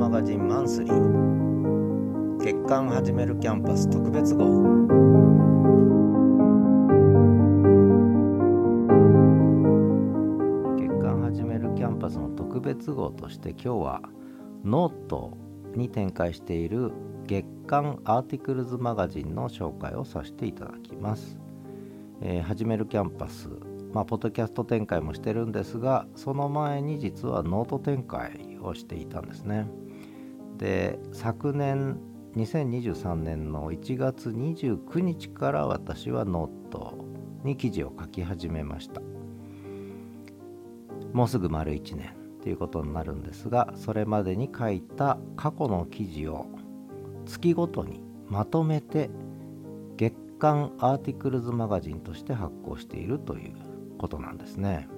Magazine Monthly。月刊始めるキャンパス特別号。月刊始めるキャンパスの特別号として今日はノートに展開している月刊 articles magazine の紹介をさせていただきます、えー、始めるキャンパスまあ、ポッドキャスト展開もしてるんですがその前に実はノート展開をしていたんですね。で昨年2023年の1月29日から私はノートに記事を書き始めましたもうすぐ丸1年ということになるんですがそれまでに書いた過去の記事を月ごとにまとめて月刊アーティクルズマガジンとして発行しているということなんですね。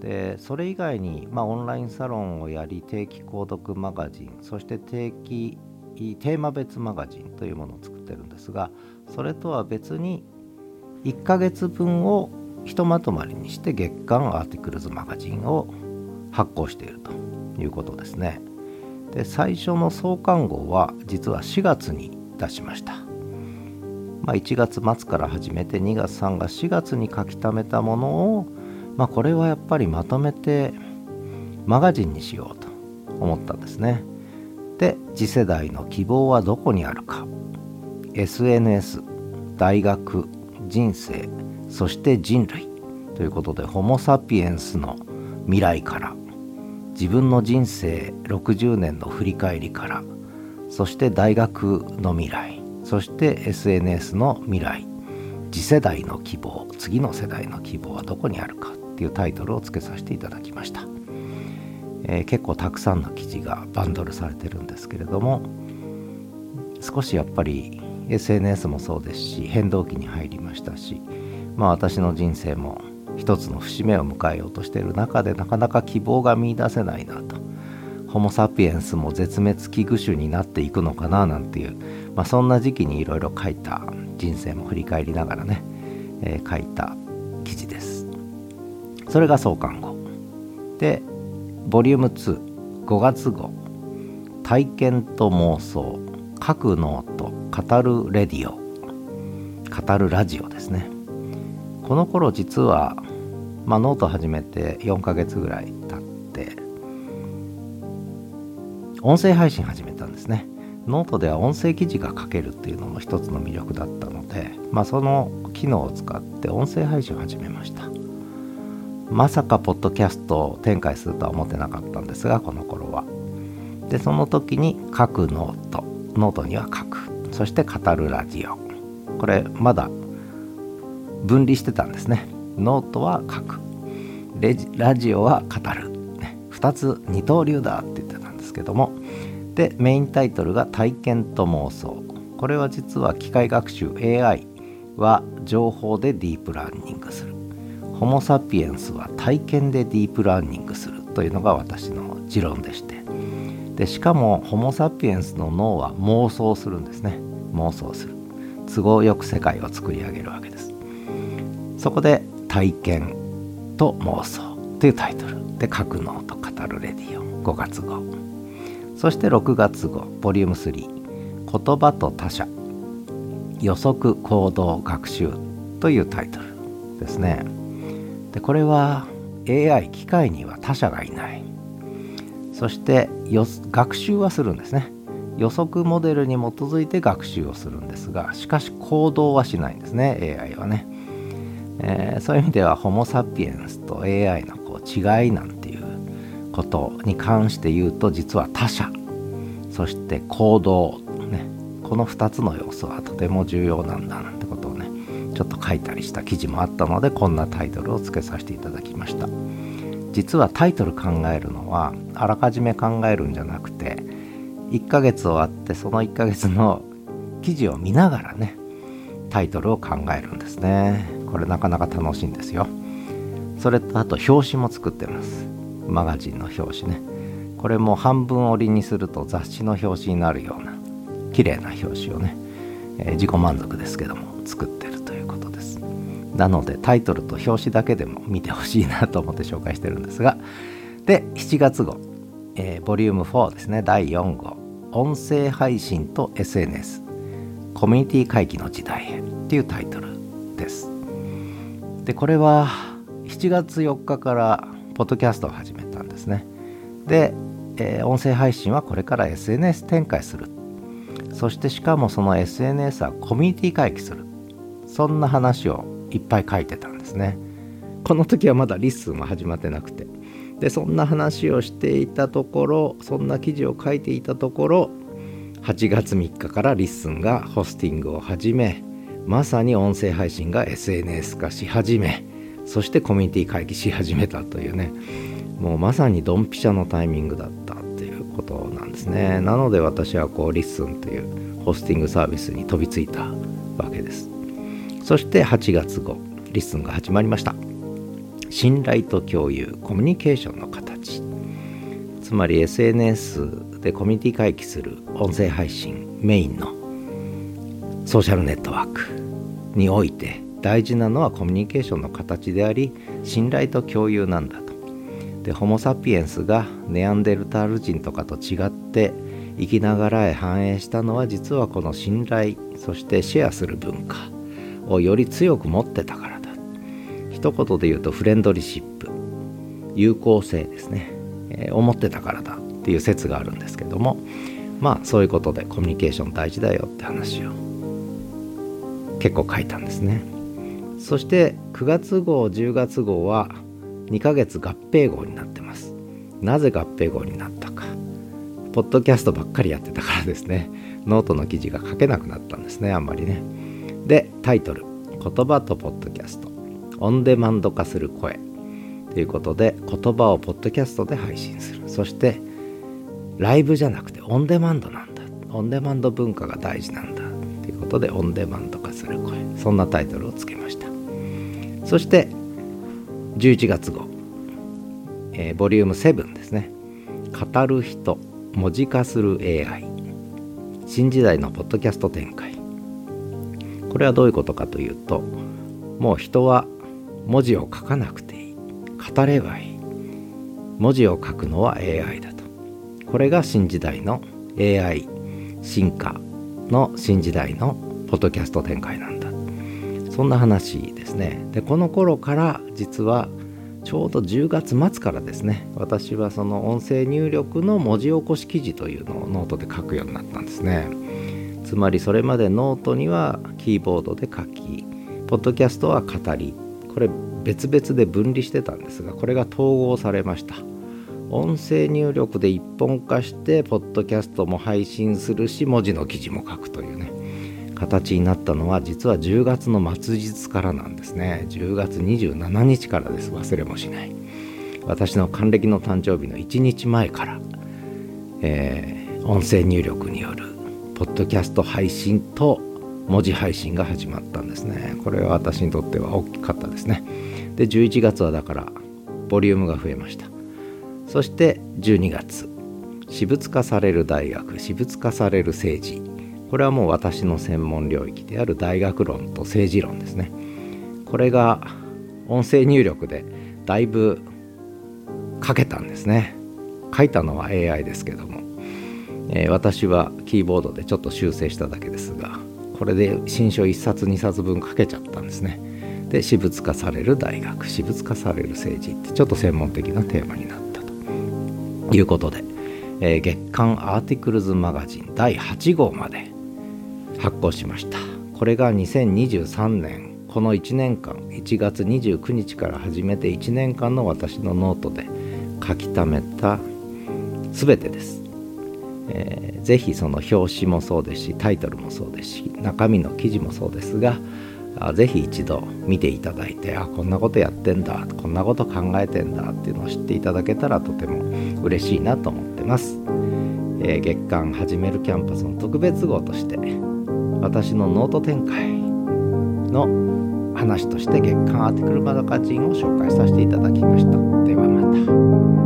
でそれ以外に、まあ、オンラインサロンをやり定期購読マガジンそして定期テーマ別マガジンというものを作ってるんですがそれとは別に1ヶ月分をひとまとまりにして月間アーティクルズマガジンを発行しているということですね。で最初の創刊号は実は4月に出しました。まあ、1月末から始めて2月3月4月に書き溜めたものを、まあ、これはやっぱりまとめてマガジンにしようと思ったんですね。で次世代の希望はどこにあるか。SNS 大学人生そして人類ということでホモ・サピエンスの未来から自分の人生60年の振り返りからそして大学の未来そして SNS の未来。次世代の希望次の世代の希望はどこにあるか。っていうタイトルをつけさせていただきました、えー、結構たくさんの記事がバンドルされてるんですけれども少しやっぱり SNS もそうですし変動期に入りましたしまあ私の人生も一つの節目を迎えようとしている中でなかなか希望が見いだせないなと。ホモ・サピエンスも絶滅危惧種になっていくのかななんていうまあ、そんな時期にいろいろ書いた人生も振り返りながらね、えー、書いた記事です。それが創刊号。で Volume 2 5月号。体験と妄想書くノート語る Radio。語るラジオですね。この頃実は、まあ、ノート始めて4ヶ月ぐらい経って音声配信始めたんですね。ノートでは音声記事が書けるっていうのも一つの魅力だったので、まあ、その機能を使って音声配信を始めました。まさかポッドキャストを展開するとは思ってなかったんですがこの頃は。でその時に書く note。note には書く。そして語るラジオ。これまだ分離してたんですね。ノートは書く。レジラジオは語る、2つ二刀流だって言ってたんですけども。でメインタイトルが体験と妄想。これは実は機械学習 AI は情報でディープラーニングする。ホモ・サピエンスは体験でディープラーニングするというのが私の持論でして。でしかもホモ・サピエンスの脳は妄想するんですね。妄想する。都合よく世界を作り上げるわけです。そこで体験と妄想というタイトル。で書く脳と語るレディオ。5月号。そして6月号。ボリューム3言葉と他者。予測行動学習というタイトルですね。でこれは AI 機械には他者がいない。そして学習はするんですね。予測モデルに基づいて学習をするんですがしかし行動はしないんですね AI はね、えー、そういう意味ではホモ・サピエンスと AI のこう違いなんていうことに関して言うと実は他者そして行動、ね、この2つの要素はとても重要なんだなんてことちょっと書いたりした記事もあったのでこんなタイトルをつけさせていただきました。実はタイトル考えるのはあらかじめ考えるんじゃなくて1ヶ月終わってその1ヶ月の記事を見ながらねタイトルを考えるんですね。これなかなか楽しいんですよ。それとあと表紙も作ってます。マガジンの表紙ね。これも半分折りにすると雑誌の表紙になるような綺麗な表紙をね、えー、自己満足ですけども作ってる。なのでタイトルと表紙だけでも見てほしいなと思って紹介してるんですがで7月号、えー、ボリューム4ですね第4号音声配信と SNS コミュニティ回帰の時代へっていうタイトルです。でこれは7月4日からポッドキャストを始めたんですね。で、えー、音声配信はこれから SNS 展開する。そしてしかもその SNS はコミュニティ回帰する。そんな話をいっぱい書いてたんですね。この時はまだ LISTEN は始まってなくて。でそんな話をしていたところそんな記事を書いていたところ8月3日から LISTEN がホスティングを始めまさに音声配信が SNS 化し始めそしてコミュニティ回帰し始めたというね。もうまさにドンピシャのタイミングだったっていうことなんですね。なので私はこう LISTEN というホスティングサービスに飛びついたわけです。そして8月後 LISTEN が始まりました信頼と共有コミュニケーションの形つまり SNS でコミュニティ回帰する音声配信メインのソーシャルネットワークにおいて大事なのはコミュニケーションの形であり信頼と共有なんだと。でホモ・サピエンスがネアンデルタール人とかと違って生きながらへ反映したのは実はこの信頼そしてシェアする文化をより強く持ってたからだ。一言で言うとフレンドリシップ。有効性ですね、えー、思ってたからだっていう説があるんですけども。まあそういうことでコミュニケーション大事だよって話を。結構書いたんですね。そして9月号10月号は2ヶ月合併号になってます。なぜ合併号になったか。ポッドキャストばっかりやってたからですね。ノートの記事が書けなくなったんですねあんまりね。でタイトル「言葉とポッドキャストオンデマンド化する声」ということで言葉をポッドキャストで配信する。そしてライブじゃなくてオンデマンドなんだ。オンデマンド文化が大事なんだ。ということでオンデマンド化する声。そんなタイトルをつけました。そして11月号、えー、ボリューム7ですね。語る人文字化する AI 新時代のポッドキャスト展開。これはどういうことかというともう人は文字を書かなくていい。語ればいい。文字を書くのは AI だと。これが新時代の AI 進化の新時代のポッドキャスト展開なんだ。そんな話ですね。でこの頃から実はちょうど10月末からですね私はその音声入力の文字起こし記事というのをノートで書くようになったんですね。つまりそれまでノートにはキーボードで書きポッドキャストは語りこれ別々で分離してたんですがこれが統合されました。音声入力で一本化してポッドキャストも配信するし文字の記事も書くというね形になったのは実は10月の末日からなんですね。10月27日からです。忘れもしない。私の還暦の誕生日の1日前から、えー、音声入力によるポッドキャスト配信と文字配信が始まったんですね。これは私にとっては大きかったですね。で11月はだからボリュームが増えました。そして12月。私物化される大学私物化される政治。これはもう私の専門領域である大学論と政治論ですね。これが音声入力でだいぶ書けたんですね。書いたのは AI ですけども、えー、私はキーボードでちょっと修正しただけですがこれで新書1冊2冊分書けちゃったんですね。で私物化される大学私物化される政治ってちょっと専門的なテーマになったということで、えー、月刊アーティクルズマガジン第8号まで発行しました。これが2023年この1年間1月29日から始めて1年間の私のノートで書き溜めた全てです、えー、ぜひその表紙もそうですしタイトルもそうですし中身の記事もそうですがぜひ一度見ていただいてあこんなことやってんだこんなこと考えてんだっていうのを知っていただけたらとても嬉しいなと思ってます、えー、月刊はじめる Camp@Us の特別号として私のノート展開の話として月刊 articles magazine を紹介させていただきました。ではまた。